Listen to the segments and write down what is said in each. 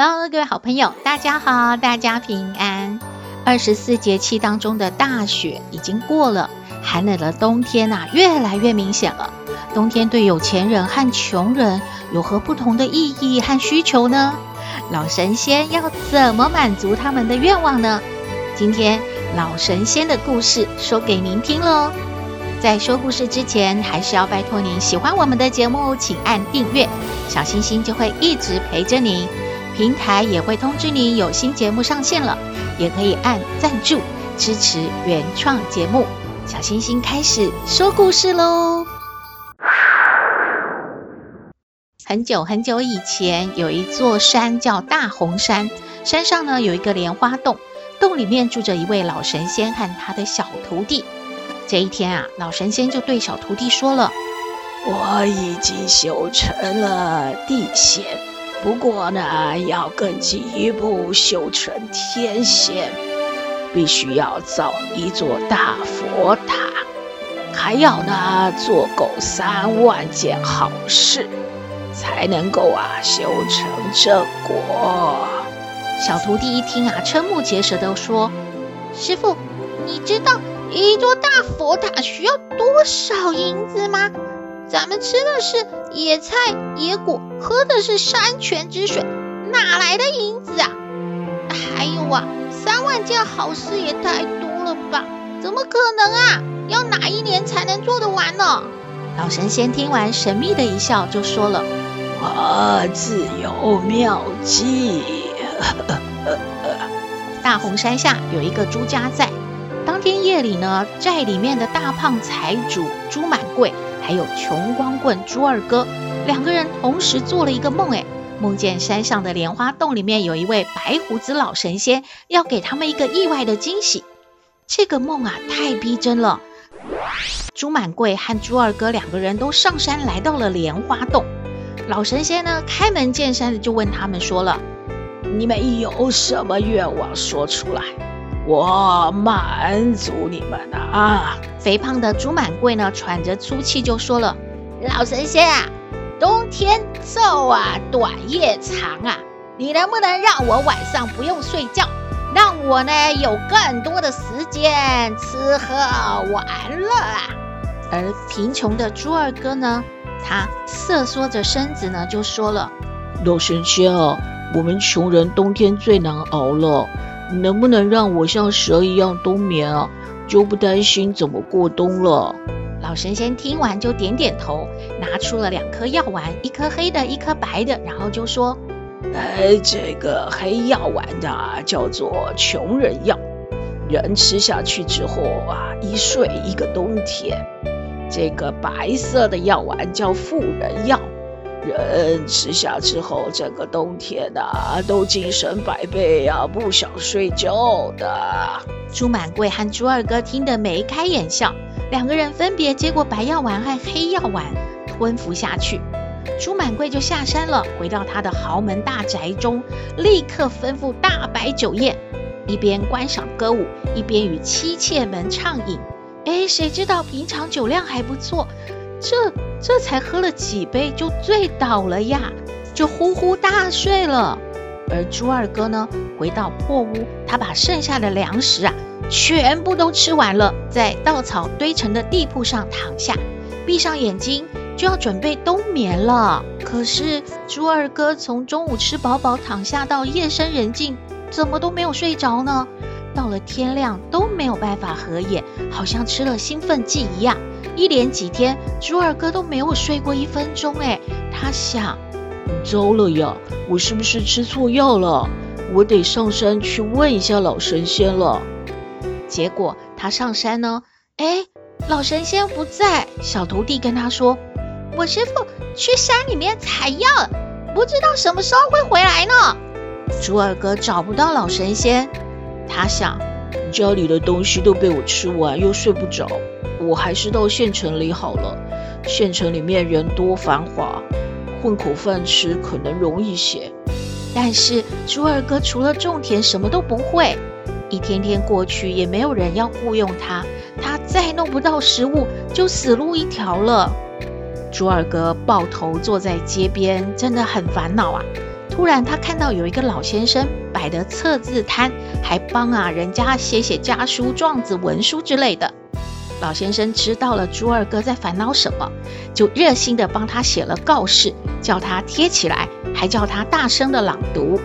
喽各位好朋友，大家好，大家平安。二十四节气当中的大雪已经过了，寒冷的冬天啊，越来越明显了。冬天对有钱人和穷人有何不同的意义和需求呢？老神仙要怎么满足他们的愿望呢？今天老神仙的故事说给您听喽。在说故事之前，还是要拜托您喜欢我们的节目，请按订阅，小星星就会一直陪着您。平台也会通知您有新节目上线了，也可以按赞助支持原创节目。小星星开始说故事喽。很久很久以前，有一座山叫大红山，山上呢有一个莲花洞，洞里面住着一位老神仙和他的小徒弟。这一天啊，老神仙就对小徒弟说了：“我已经修成了地仙。”不过呢，要更进一步修成天仙，必须要造一座大佛塔，还要呢做够三万件好事，才能够啊修成正果。小徒弟一听啊，瞠目结舌地说：“师傅，你知道一座大佛塔需要多少银子吗？”咱们吃的是野菜野果，喝的是山泉之水，哪来的银子啊？还有啊，三万件好事也太多了吧？怎么可能啊？要哪一年才能做得完呢？老神仙听完，神秘的一笑，就说了：“我自有妙计。”大红山下有一个朱家寨，当天夜里呢，寨里面的大胖财主朱满贵。还有穷光棍朱二哥两个人同时做了一个梦，哎，梦见山上的莲花洞里面有一位白胡子老神仙，要给他们一个意外的惊喜。这个梦啊，太逼真了。朱满贵和朱二哥两个人都上山来到了莲花洞，老神仙呢，开门见山的就问他们说了：“你们有什么愿望说出来？”我满足你们啊！肥胖的朱满贵呢，喘着粗气就说了：“老神仙啊，冬天昼啊，短夜长啊，你能不能让我晚上不用睡觉，让我呢有更多的时间吃喝玩乐啊？”而贫穷的朱二哥呢，他瑟缩着身子呢，就说了：“老神仙啊，我们穷人冬天最难熬了。”能不能让我像蛇一样冬眠啊？就不担心怎么过冬了。老神仙听完就点点头，拿出了两颗药丸，一颗黑的，一颗白的，然后就说：“呃，这个黑药丸的叫做穷人药，人吃下去之后啊，一睡一个冬天。这个白色的药丸叫富人药。”人吃下之后，整个冬天啊，都精神百倍啊，不想睡觉的。朱满贵和朱二哥听得眉开眼笑，两个人分别接过白药丸和黑药丸，吞服下去。朱满贵就下山了，回到他的豪门大宅中，立刻吩咐大摆酒宴，一边观赏歌舞，一边与妻妾们畅饮。哎，谁知道平常酒量还不错。这这才喝了几杯就醉倒了呀，就呼呼大睡了。而朱二哥呢，回到破屋，他把剩下的粮食啊，全部都吃完了，在稻草堆成的地铺上躺下，闭上眼睛就要准备冬眠了。可是朱二哥从中午吃饱饱躺下到夜深人静，怎么都没有睡着呢？到了天亮都没有办法合眼，好像吃了兴奋剂一样。一连几天，朱二哥都没有睡过一分钟。哎，他想，糟了呀，我是不是吃错药了？我得上山去问一下老神仙了。结果他上山呢，哎，老神仙不在。小徒弟跟他说：“我师傅去山里面采药，不知道什么时候会回来呢。猪二哥找不到老神仙，他想，家里的东西都被我吃完，又睡不着，我还是到县城里好了。县城里面人多繁华，混口饭吃可能容易些。但是猪二哥除了种田什么都不会，一天天过去也没有人要雇佣他，他再弄不到食物就死路一条了。猪二哥抱头坐在街边，真的很烦恼啊。突然他看到有一个老先生摆的册字摊，还帮啊人家写写家书、状子、文书之类的。老先生知道了朱二哥在烦恼什么，就热心的帮他写了告示，叫他贴起来，还叫他大声的朗读。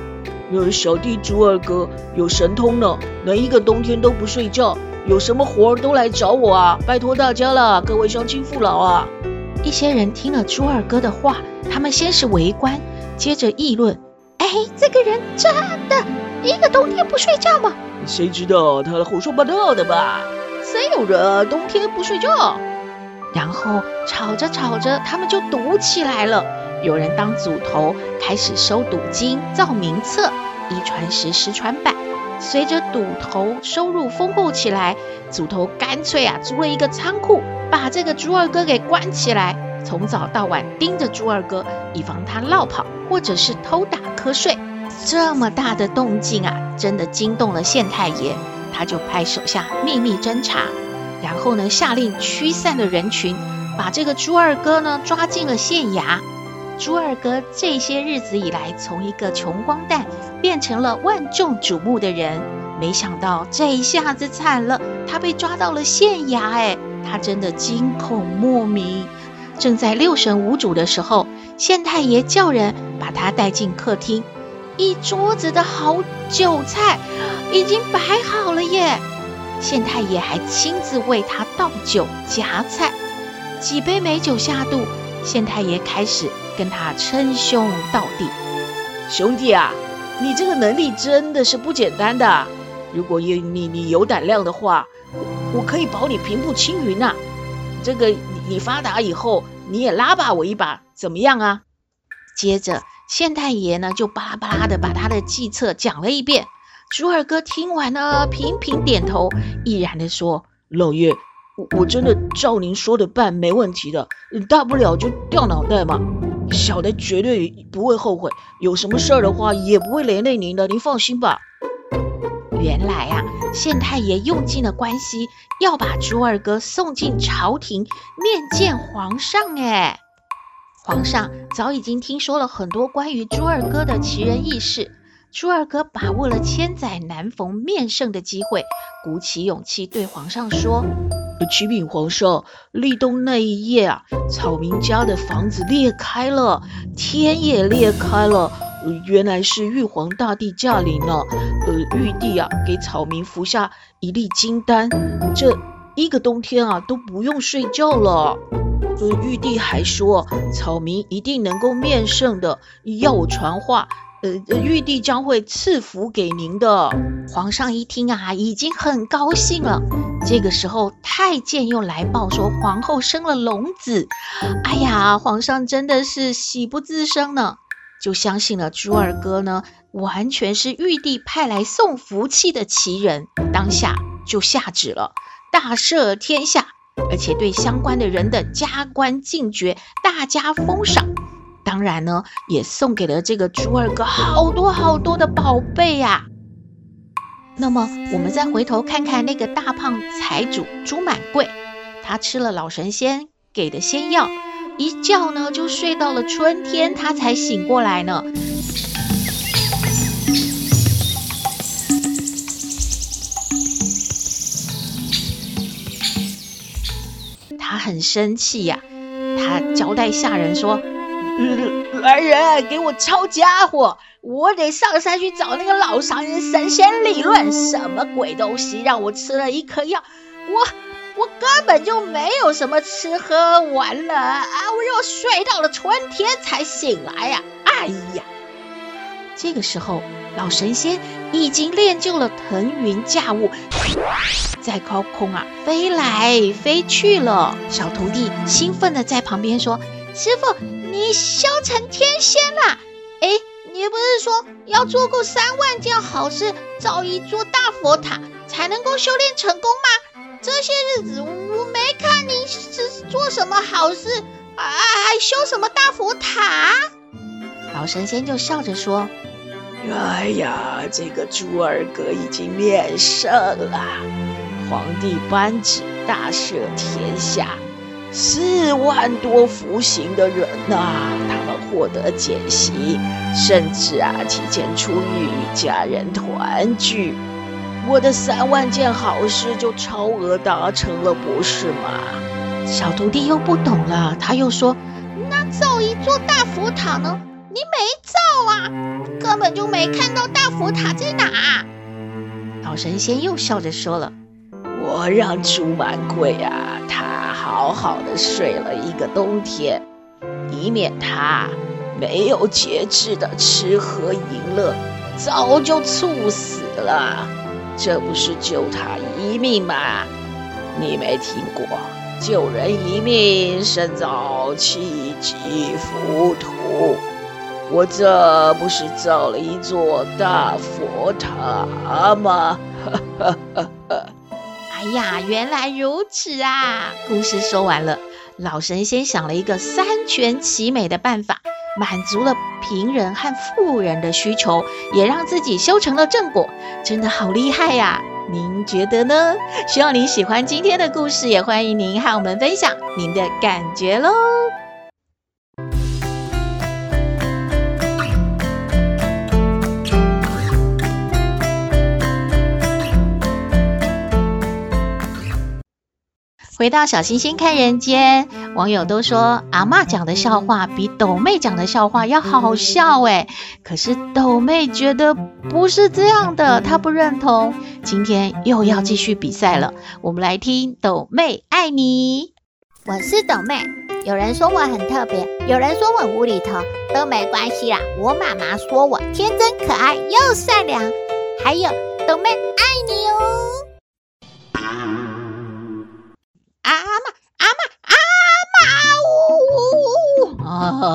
呃，小弟朱二哥有神通呢，能一个冬天都不睡觉，有什么活儿都来找我啊！拜托大家了，各位乡亲父老啊！一些人听了朱二哥的话，他们先是围观，接着议论：“哎，这个人真的一个冬天不睡觉吗？谁知道他胡说八道的吧？”谁有人冬天不睡觉？然后吵着吵着，他们就赌起来了。有人当组头，开始收赌金、造名册，一传十，十传百。随着赌头收入丰厚起来，组头干脆啊租了一个仓库，把这个猪二哥给关起来，从早到晚盯着猪二哥，以防他落跑或者是偷打瞌睡。这么大的动静啊，真的惊动了县太爷。他就派手下秘密侦查，然后呢，下令驱散了人群，把这个猪二哥呢抓进了县衙。猪二哥这些日子以来，从一个穷光蛋变成了万众瞩目的人，没想到这一下子惨了，他被抓到了县衙。哎，他真的惊恐莫名。正在六神无主的时候，县太爷叫人把他带进客厅。一桌子的好酒菜已经摆好了耶！县太爷还亲自为他倒酒夹菜。几杯美酒下肚，县太爷开始跟他称兄道弟：“兄弟啊，你这个能力真的是不简单的。如果你你你有胆量的话，我可以保你平步青云呐。这个你发达以后，你也拉拔我一把，怎么样啊？”接着。县太爷呢，就巴拉巴拉的把他的计策讲了一遍。猪二哥听完了，频频点头，毅然的说：“老爷，我我真的照您说的办，没问题的。大不了就掉脑袋嘛，小的绝对不会后悔。有什么事儿的话，也不会连累您的，您放心吧。”原来啊，县太爷用尽了关系，要把朱二哥送进朝廷面见皇上。哎。皇上早已经听说了很多关于朱二哥的奇人异事，朱二哥把握了千载难逢面圣的机会，鼓起勇气对皇上说：“启禀皇上，立冬那一夜啊，草民家的房子裂开了，天也裂开了，原来是玉皇大帝驾临了。呃，玉帝啊，给草民服下一粒金丹，这一个冬天啊都不用睡觉了。”呃，玉帝还说，草民一定能够面圣的，要我传话，呃，玉帝将会赐福给您的。皇上一听啊，已经很高兴了。这个时候，太监又来报说，皇后生了龙子。哎呀，皇上真的是喜不自胜呢，就相信了猪二哥呢，完全是玉帝派来送福气的奇人。当下就下旨了，大赦天下。而且对相关的人的加官进爵，大加封赏。当然呢，也送给了这个猪二哥好多好多的宝贝呀。那么，我们再回头看看那个大胖财主朱满贵，他吃了老神仙给的仙药，一觉呢就睡到了春天，他才醒过来呢。他很生气呀、他交代下人说：“来人，给我抄家伙！我得上山去找那个老商人神仙理论，什么鬼东西让我吃了一颗药？我我根本就没有什么吃喝玩乐啊！我又睡到了春天才醒来呀、啊！哎呀！”这个时候，老神仙已经练就了腾云驾雾，在高空啊飞来飞去了。小徒弟兴奋地在旁边说：“师傅，你修成天仙了？哎，你不是说要做够三万件好事，造一座大佛塔，才能够修炼成功吗？这些日子我没看你是做什么好事啊，还修什么大佛塔？老神仙就笑着说：“哎呀，这个猪二哥已经面圣了，皇帝颁旨大赦天下。”四万多服刑的人呐、啊，他们获得减刑，甚至啊提前出狱与家人团聚。我的三万件好事就超额达成了，不是吗？小徒弟又不懂了，他又说：“那造一座大佛塔呢？你没造啊，根本就没看到大佛塔在哪。”老神仙又笑着说了：“我让朱满贵啊，他。”好好的睡了一个冬天，以免他没有节制的吃喝淫乐，早就猝死了。这不是救他一命吗？你没听过救人一命胜造七级浮屠？我这不是造了一座大佛塔吗？哈哈哈哈。哎呀，原来如此啊！故事说完了，老神仙想了一个三全其美的办法，满足了贫人和富人的需求，也让自己修成了正果，真的好厉害呀！您觉得呢？希望您喜欢今天的故事，也欢迎您和我们分享您的感觉喽。回到小星星看人间，网友都说阿嬷讲的笑话比斗妹讲的笑话要好笑诶。可是斗妹觉得不是这样的，她不认同。今天又要继续比赛了，我们来听斗妹爱你。我是斗妹，有人说我很特别，有人说我无厘头，都没关系啦。我妈妈说我天真可爱又善良，还有斗妹爱你哦。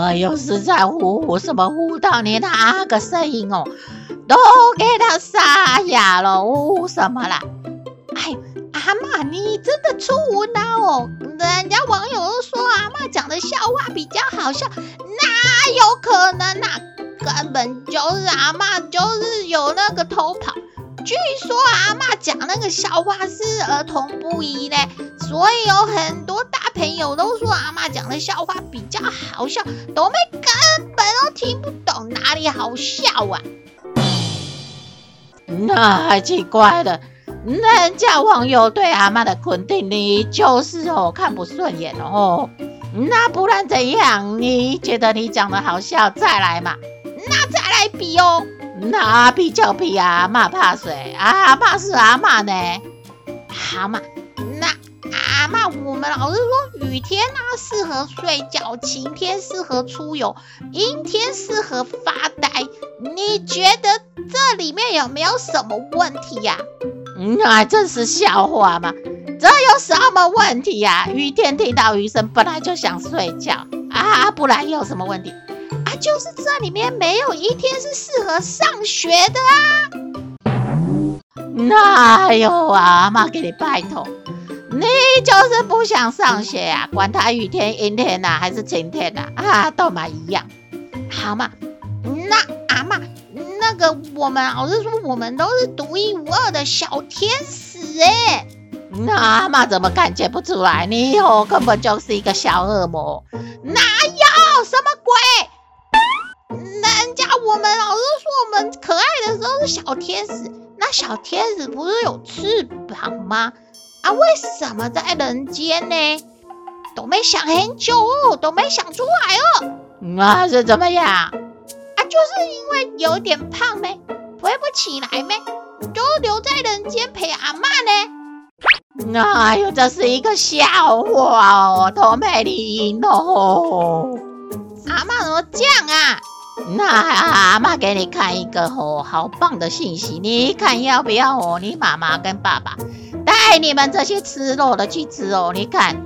哎呦，是在呼呼什么呼到你那个声音哦，都给他沙哑了，呜呜什么啦？哎，阿嬷，你真的出无脑哦！人家网友都说阿嬷讲的笑话比较好笑，哪有可能啊？根本就是阿嬷就是有那个偷跑。据说阿嬷讲那个笑话是儿童不宜嘞，所以有很多大朋友都说阿嬷讲的笑话比较好笑，斗妹根本都听不懂哪里好笑啊！那还奇怪了，人家网友对阿嬷的肯定你就是哦看不顺眼哦，那不然怎样？你觉得你讲的好笑，再来嘛，那再来比哦。那比较比阿嬷怕谁？阿嬷是阿嬷呢？好嘛，那阿嬷，我们老是说雨天啊适合睡觉，晴天适合出游，阴天适合发呆。你觉得这里面有没有什么问题呀？那这是笑话吗？这有什么问题呀？雨天听到雨声本来就想睡觉啊，不然有什么问题？就是这里面没有一天是适合上学的啊！哪有啊，阿嬷给你拜托，你就是不想上学啊？管他雨天、阴天呐、还是晴天呐、啊，啊，都嘛一样，好嘛？那阿嬷，那个我们老师说，我们都是独一无二的小天使哎，那阿嬷怎么感觉不出来？你以后根本就是一个小恶魔，哪有什么鬼？人家我们老是说我们可爱的时候是小天使，那小天使不是有翅膀吗？啊，为什么在人间呢？都没想很久哦，都没想出来哦。那是怎么样？啊，就是因为有点胖呗，飞不起来呗，就留在人间陪阿嬷呢。哎呦，这是一个笑话哦，都没理哦。阿嬷怎么这样啊？那阿妈给你看一个哦，好棒的信息，你看要不要哦？你妈妈跟爸爸带你们这些吃肉的去吃哦，你看，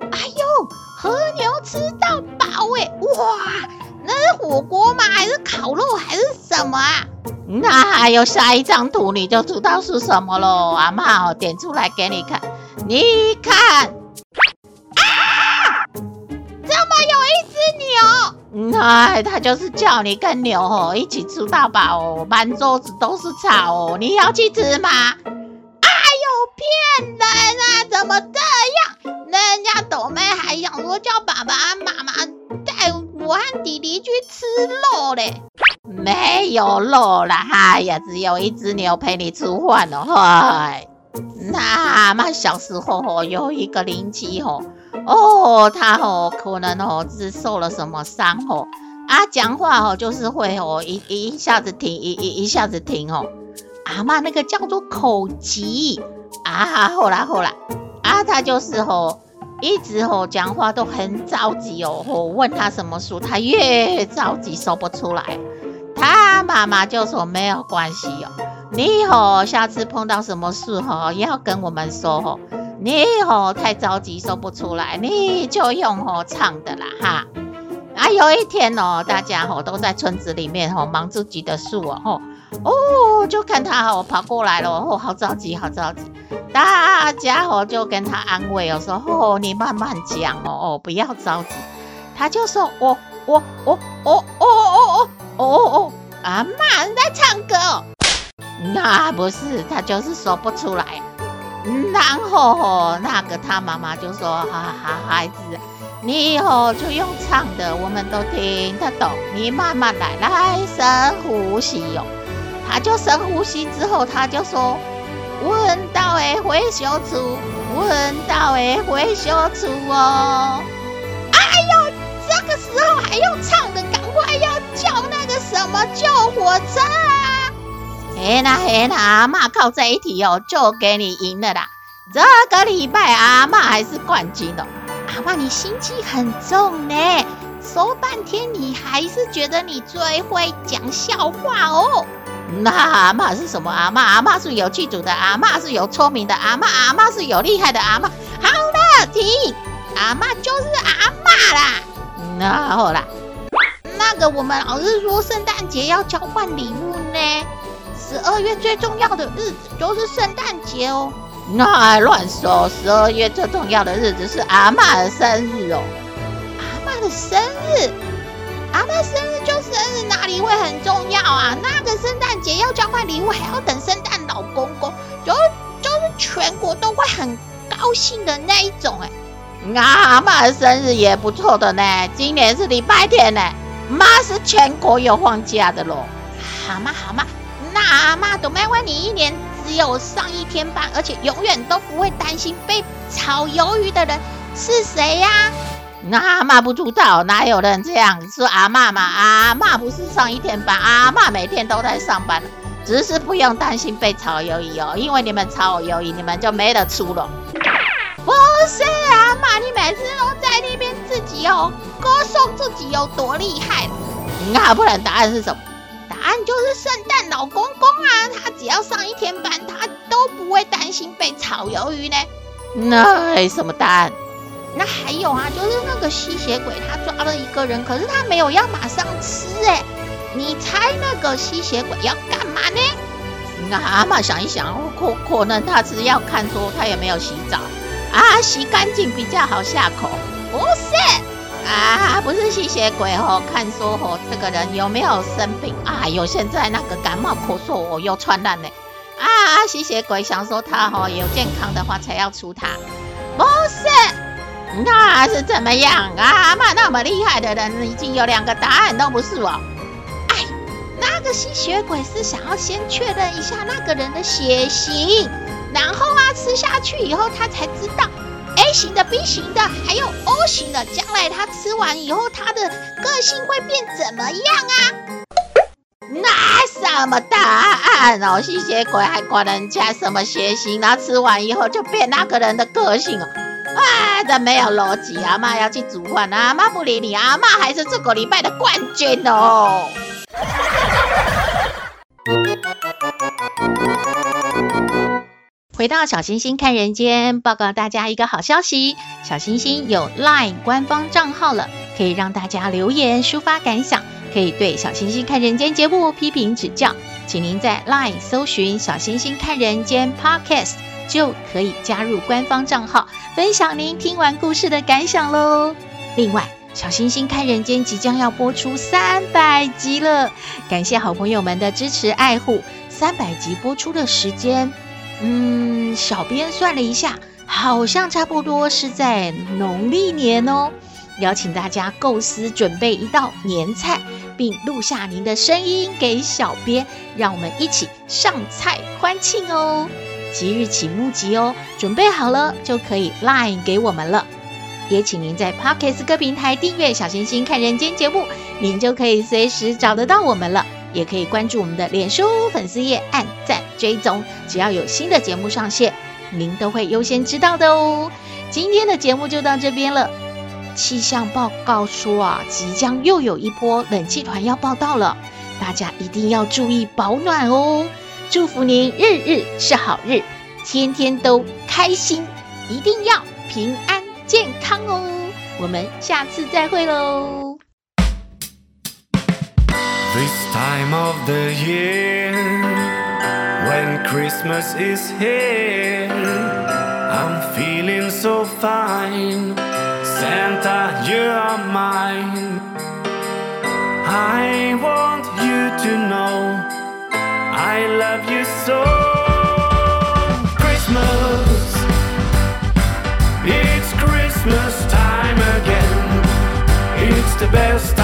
哎呦，和牛吃到饱哎！哇，那是火锅吗？还是烤肉？还是什么啊？那还有下一张图你就知道是什么喽。阿嬷，我点出来给你看，你看一只牛？哎他就是叫你跟牛吼一起吃大饱哦，满桌子都是草哦，你要去吃吗？哎呦，骗人啊！怎么这样？人家斗妹还想说叫爸爸妈妈带我和弟弟去吃肉嘞。没有肉啦，哎呀，只有一只牛陪你吃饭哦。嗨，那么小时候哦，有一个邻居哦，哦，他哦可能哦是受了什么伤哦，啊，讲话哦就是会哦一一下子停一一一下子停哦，阿嬷那个叫做口疾。啊，后来后来啊，他就是哦一直哦讲话都很着急哦，问他什么书，他越着急说不出来。他妈妈就说没有关系哦，你哦下次碰到什么事哦也要跟我们说哦，你吼太着急说不出来，你就用吼唱的啦哈。啊，有一天哦，大家吼都在村子里面吼忙自己的事哦，哦就看他吼跑过来了哦，好着急好着急，大家吼就跟他安慰哦，说哦你慢慢讲哦哦不要着急，他就说我我我我哦哦哦。哦哦哦，阿嬷你在唱歌哦？那不是，他就是说不出来。然后那个他妈妈就说：“哈哈，孩子，你以后就用唱的，我们都听得懂。你慢慢来，来深呼吸哟。”他就深呼吸之后，他就说：“闻到诶会修出，闻到诶会修出哦。”哎呦，这个时候还用唱的，赶快要叫那个。什么救火车？嘿啦嘿啦，阿嬷靠这一题哦，就给你赢了啦。这个礼拜阿嬷还是冠军的。阿嬷，你心机很重呢，说半天你还是觉得你最会讲笑话哦。那阿嬷是什么阿嬷？阿嬷是有气度的阿嬷，是有聪明的阿嬷，阿嬷是有厉害的阿嬷。好了，停，阿嬷就是阿嬷啦。那好啦。那个我们老是说圣诞节要交换礼物呢，十二月最重要的日子就是圣诞节哦。那还乱说，十二月最重要的日子是阿嬷的生日哦。阿嬷的生日，阿妈生日就生日，哪里会很重要啊？那个圣诞节要交换礼物，还要等圣诞老公公，就就是全国都会很高兴的那一种哎。阿嬷的生日也不错的呢，今年是礼拜天呢。妈是全国有放假的喽，好嘛好嘛，那阿嬷都没问你一年只有上一天班，而且永远都不会担心被炒鱿鱼的人是谁呀？那阿嬷不知道，哪有人这样说阿嬷嘛？阿嬷不是上一天班，阿嬷每天都在上班，只是不用担心被炒鱿鱼哦，因为你们炒鱿鱼，你们就没得出了。不是阿嬷，你每次都在那边自己哦。歌颂自己有多厉害，那不然答案是什么？答案就是圣诞老公公啊！他只要上一天班，他都不会担心被炒鱿鱼呢。那什么答案？那还有啊，就是那个吸血鬼，他抓了一个人，可是他没有要马上吃哎。你猜那个吸血鬼要干嘛呢？那阿嬷想一想，可可能他是要看说他有没有洗澡啊，洗干净比较好下口。不是。啊，不是吸血鬼哦，看说哦，这个人有没有生病？哎呦，现在那个感冒咳嗽哦，又传染呢。啊，吸血鬼想说他哦有健康的话才要出他，不是？那是怎么样啊？嘛那么厉害的人，已经有两个答案都不是哦。哎，那个吸血鬼是想要先确认一下那个人的血型，然后啊吃下去以后他才知道。A 型的、B 型的，还有 O 型的，将来他吃完以后，他的个性会变怎么样啊？那什么答案哦？吸血鬼还管人家什么血型？然后吃完以后就变那个人的个性哦？啊，这没有逻辑！阿妈要去煮饭，阿妈不理你，阿妈还是这个礼拜的冠军哦。回到小星星看人间，报告大家一个好消息：小星星有 LINE 官方账号了，可以让大家留言抒发感想，可以对小星星看人间节目批评指教。请您在 LINE 搜寻“小星星看人间 Podcast”，就可以加入官方账号，分享您听完故事的感想喽。另外，小星星看人间即将要播出三百集了，感谢好朋友们的支持爱护。三百集播出的时间，嗯，小编算了一下，好像差不多是在农历年哦。邀请大家构思准备一道年菜，并录下您的声音给小编，让我们一起上菜欢庆哦。即日起募集哦，准备好了就可以 Line 给我们了。也请您在 Podcast 各平台订阅《小星星看人间》节目，您就可以随时找得到我们了。也可以关注我们的脸书粉丝页，按赞追踪，只要有新的节目上线，您都会优先知道的哦。今天的节目就到这边了。气象报告说啊，即将又有一波冷气团要报到了，大家一定要注意保暖哦。祝福您日日是好日，天天都开心，一定要平安。健康哦，我们下次再会喽。This time of the year, when Christmas is here, I'm feeling so fine. Santa, you are mine. I want you to know I love you so. Christmas, it's Christmas time again. It's the best.